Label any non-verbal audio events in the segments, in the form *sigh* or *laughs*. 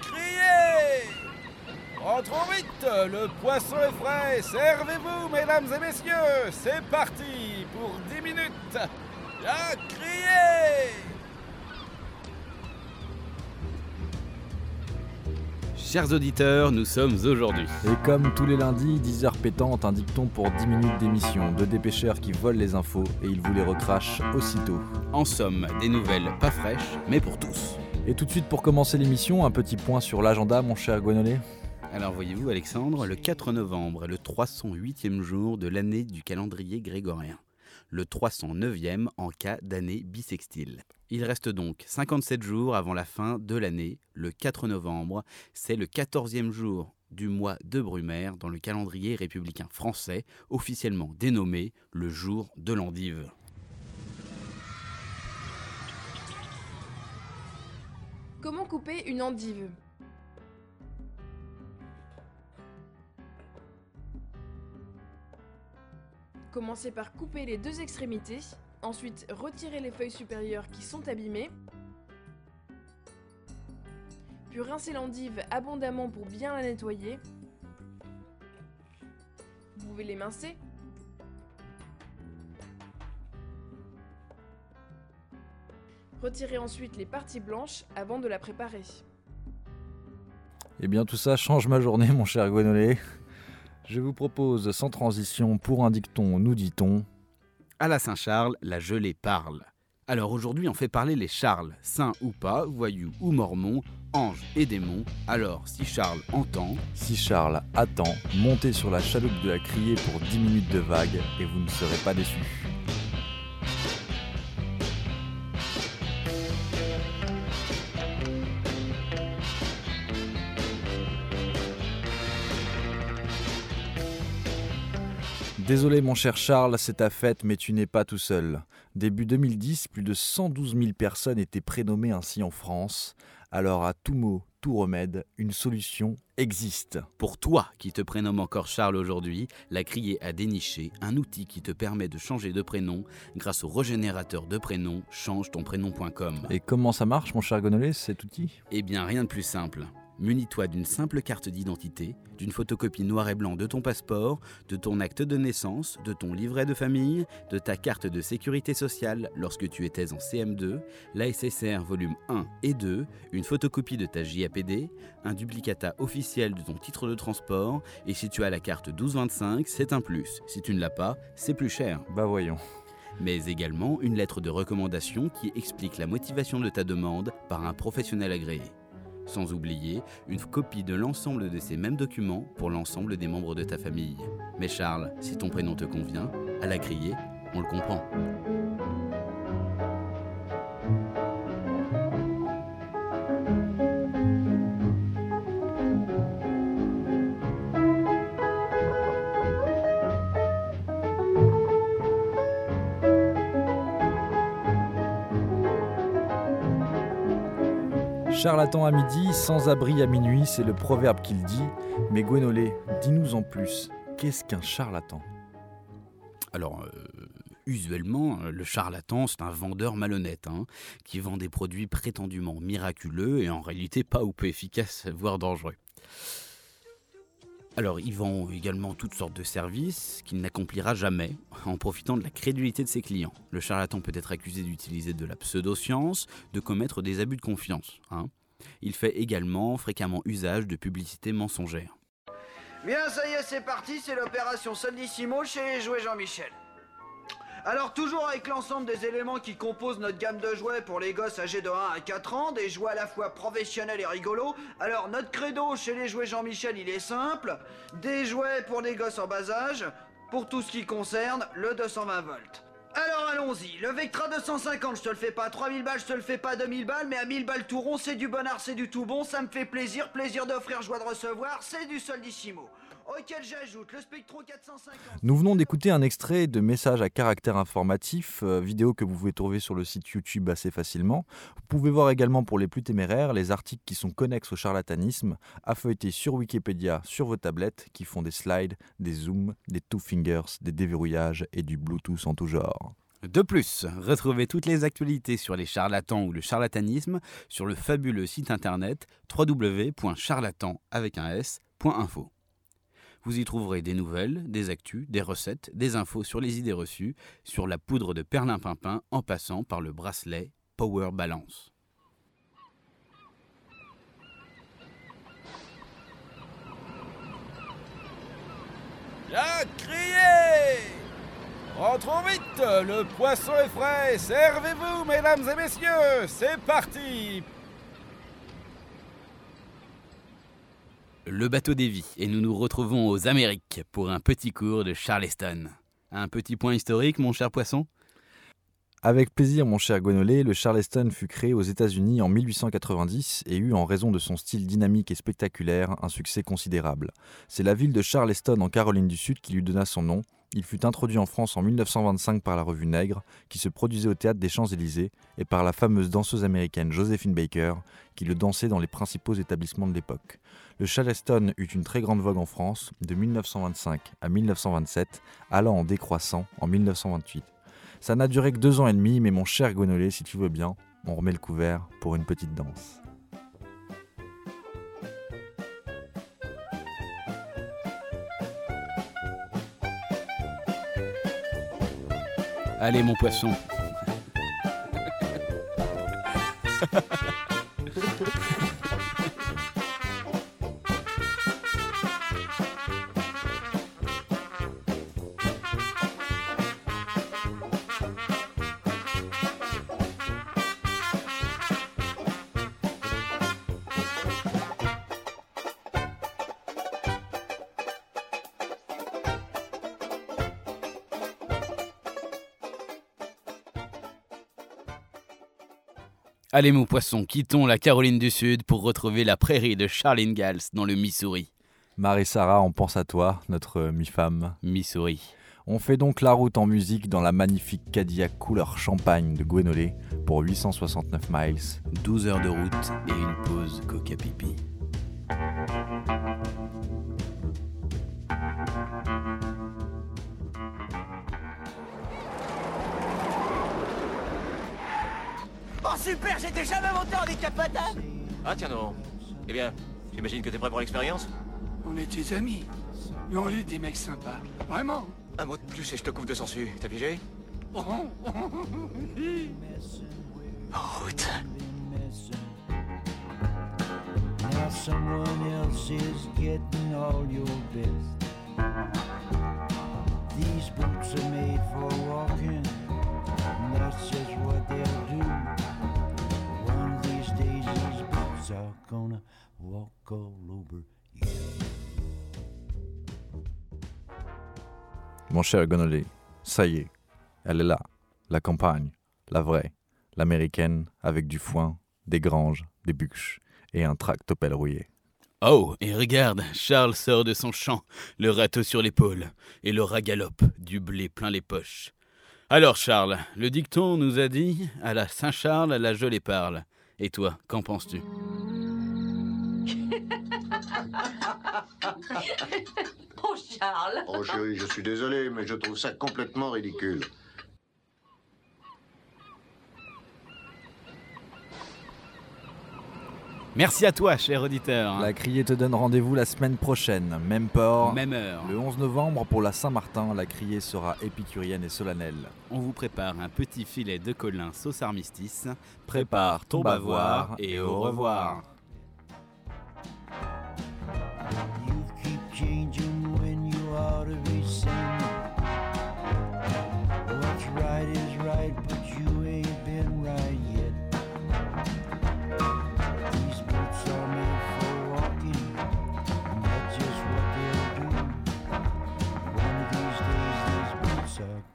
criez Rentrons vite, le poisson est frais, servez-vous mesdames et messieurs, c'est parti pour 10 minutes. La criez Chers auditeurs, nous sommes aujourd'hui. Et comme tous les lundis, 10h pétantes, un dicton pour 10 minutes d'émission. Deux dépêcheurs qui volent les infos et ils vous les recrachent aussitôt. En somme, des nouvelles pas fraîches, mais pour tous. Et tout de suite pour commencer l'émission, un petit point sur l'agenda, mon cher Gwenolet. Alors voyez-vous Alexandre, le 4 novembre est le 308e jour de l'année du calendrier grégorien. Le 309e en cas d'année bissextile. Il reste donc 57 jours avant la fin de l'année, le 4 novembre. C'est le 14e jour du mois de Brumaire dans le calendrier républicain français, officiellement dénommé le jour de l'endive. Comment couper une endive? Commencez par couper les deux extrémités, ensuite retirez les feuilles supérieures qui sont abîmées, puis rincez l'endive abondamment pour bien la nettoyer. Vous pouvez l'émincer. Retirez ensuite les parties blanches avant de la préparer. Eh bien tout ça change ma journée, mon cher Gwenolet. Je vous propose sans transition pour un dicton, nous dit-on. À la Saint-Charles, la gelée parle. Alors aujourd'hui, on fait parler les Charles, saints ou pas, voyous ou mormons, anges et démons. Alors, si Charles entend, Si Charles attend, montez sur la chaloupe de la criée pour 10 minutes de vague et vous ne serez pas déçus. Désolé mon cher Charles, c'est ta fête, mais tu n'es pas tout seul. Début 2010, plus de 112 000 personnes étaient prénommées ainsi en France. Alors à tout mot, tout remède, une solution existe. pour toi qui te prénomme encore Charles aujourd'hui, la criée a déniché un outil qui te permet de changer de prénom grâce au régénérateur de prénom change-ton-prénom.com. Et comment ça marche mon cher Gonolé, cet outil? Eh bien, rien de plus simple. Munis-toi d'une simple carte d'identité, d'une photocopie noir et blanc de ton passeport, de ton acte de naissance, de ton livret de famille, de ta carte de sécurité sociale lorsque tu étais en CM2, la SSR volume 1 et 2, une photocopie de ta JAPD, un duplicata officiel de ton titre de transport, et si tu as la carte 1225, c'est un plus. Si tu ne l'as pas, c'est plus cher Bah voyons. mais également une lettre de recommandation qui explique la motivation de ta demande par un professionnel agréé. Sans oublier une copie de l'ensemble de ces mêmes documents pour l'ensemble des membres de ta famille. Mais Charles, si ton prénom te convient, à la criée, on le comprend. Charlatan à midi, sans abri à minuit, c'est le proverbe qu'il dit. Mais Gwenolé, dis-nous en plus, qu'est-ce qu'un charlatan? Alors, euh, usuellement, euh, le charlatan, c'est un vendeur malhonnête, hein, qui vend des produits prétendument miraculeux et en réalité pas ou peu efficaces, voire dangereux. Alors, il vend également toutes sortes de services qu'il n'accomplira jamais en profitant de la crédulité de ses clients. Le charlatan peut être accusé d'utiliser de la pseudoscience, de commettre des abus de confiance. hein. Il fait également fréquemment usage de publicités mensongères. Bien, ça y est, c'est parti, c'est l'opération Soldissimo chez les jouets Jean-Michel. Alors, toujours avec l'ensemble des éléments qui composent notre gamme de jouets pour les gosses âgés de 1 à 4 ans, des jouets à la fois professionnels et rigolos. Alors, notre credo chez les jouets Jean-Michel, il est simple. Des jouets pour les gosses en bas âge, pour tout ce qui concerne le 220 volts. Alors allons-y, le Vectra 250, je te le fais pas à 3000 balles, je te le fais pas à 2000 balles, mais à 1000 balles tout rond, c'est du bon art, c'est du tout bon, ça me fait plaisir, plaisir d'offrir, joie de recevoir, c'est du Soldissimo. Auquel j'ajoute le Spectro 450. Nous venons d'écouter un extrait de message à caractère informatif, euh, vidéo que vous pouvez trouver sur le site YouTube assez facilement. Vous pouvez voir également pour les plus téméraires les articles qui sont connexes au charlatanisme, à feuilleter sur Wikipédia sur vos tablettes, qui font des slides, des zooms, des two fingers, des déverrouillages et du Bluetooth en tout genre. De plus, retrouvez toutes les actualités sur les charlatans ou le charlatanisme sur le fabuleux site internet www.charlatan avec un s.info. Vous y trouverez des nouvelles, des actus, des recettes, des infos sur les idées reçues, sur la poudre de perlimpinpin en passant par le bracelet Power Balance. Bien crié Rentrons vite, le poisson est frais, servez-vous mesdames et messieurs, c'est parti Le bateau dévie et nous nous retrouvons aux Amériques pour un petit cours de Charleston. Un petit point historique, mon cher poisson? Avec plaisir, mon cher Gwenolet, le Charleston fut créé aux États-Unis en 1890 et eut, en raison de son style dynamique et spectaculaire, un succès considérable. C'est la ville de Charleston en Caroline du Sud qui lui donna son nom. Il fut introduit en France en 1925 par la revue Nègre, qui se produisait au théâtre des Champs-Élysées, et par la fameuse danseuse américaine Josephine Baker, qui le dansait dans les principaux établissements de l'époque. Le Charleston eut une très grande vogue en France de 1925 à 1927, allant en décroissant en 1928. Ça n'a duré que deux ans et demi, mais mon cher Gonolé, si tu veux bien, on remet le couvert pour une petite danse. Allez, mon poisson. *laughs* Allez, mon poisson, quittons la Caroline du Sud pour retrouver la prairie de Charlene Gals dans le Missouri. Marie-Sara, on pense à toi, notre mi-femme. Missouri. On fait donc la route en musique dans la magnifique Cadillac couleur champagne de Gwenolé pour 869 miles. 12 heures de route et une pause coca super, j'étais jamais monté en décapotable Ah tiens non. Eh bien, j'imagine que t'es prêt pour l'expérience On est tes amis. Et on est des mecs sympas. Vraiment. Un mot de plus et je te couvre de sangsues. T'as pigé Oh, oh, En route. Now someone else is getting all your best. These boots are made for walking, and that's just what they'll do. These boots are gonna walk all over you. Mon cher Gonolé, ça y est, elle est là, la campagne, la vraie, l'américaine, avec du foin, des granges, des bûches et un tractopelle rouillé. Oh, et regarde, Charles sort de son champ, le râteau sur l'épaule, et le rat galope, du blé plein les poches. Alors, Charles, le dicton nous a dit À la Saint-Charles, la gelée parle. Et toi, qu'en penses-tu? *laughs* Oh Charles Oh chérie, je suis désolé, mais je trouve ça complètement ridicule. Merci à toi, cher auditeur. La criée te donne rendez-vous la semaine prochaine, même port. Même heure. Le 11 novembre, pour la Saint-Martin, la criée sera épicurienne et solennelle. On vous prépare un petit filet de colin sauce armistice. Prépare ton bavoir et au revoir.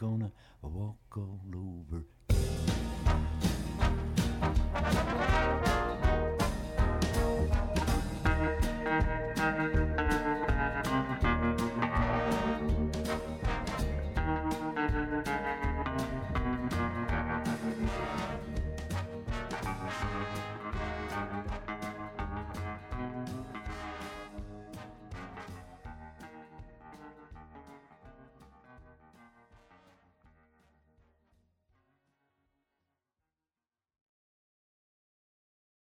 gonna walk all over